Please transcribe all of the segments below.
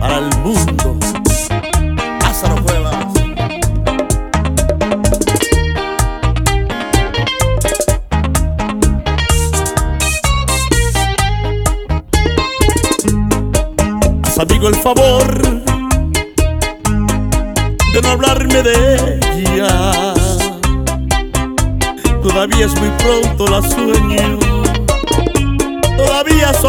Para el mundo. Lázaro Cuevas. Haz amigo el favor de no hablarme de ella. Todavía es muy pronto la sueño. Todavía su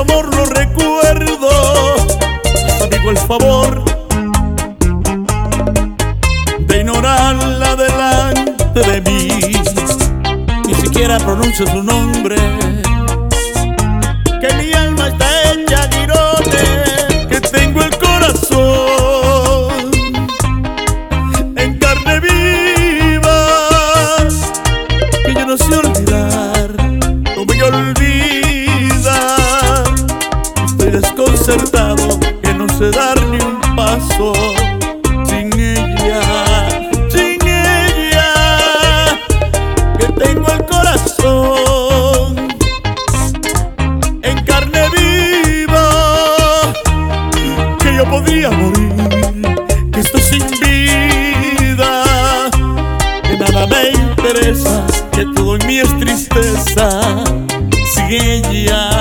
de mí. Ni siquiera pronuncio su nombre. Que mi alma está hecha girones. Que tengo el corazón en carne viva. Que yo no sé olvidar. No me olvida. Estoy desconcertado que no sé dar ni un paso interesa, que todo en mí es tristeza. Sin ella,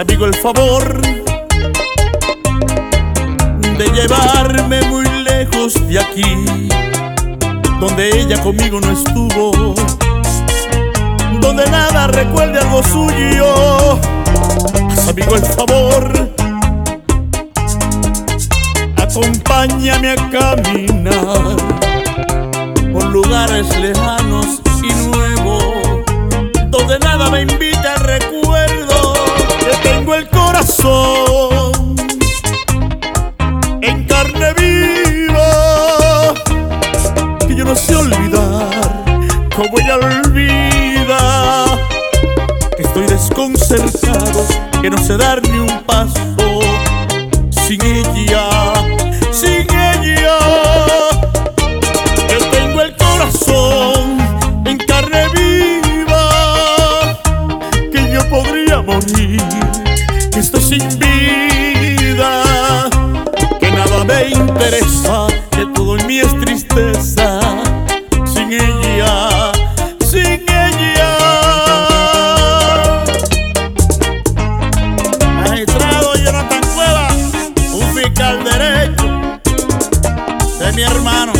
Amigo el favor de llevarme muy lejos de aquí, donde ella conmigo no estuvo, donde nada recuerde algo suyo. Amigo el favor, acompáñame a caminar por lugares lejanos como ella olvida que estoy desconcertado que no sé dar ni un paso al derecho de mi hermano.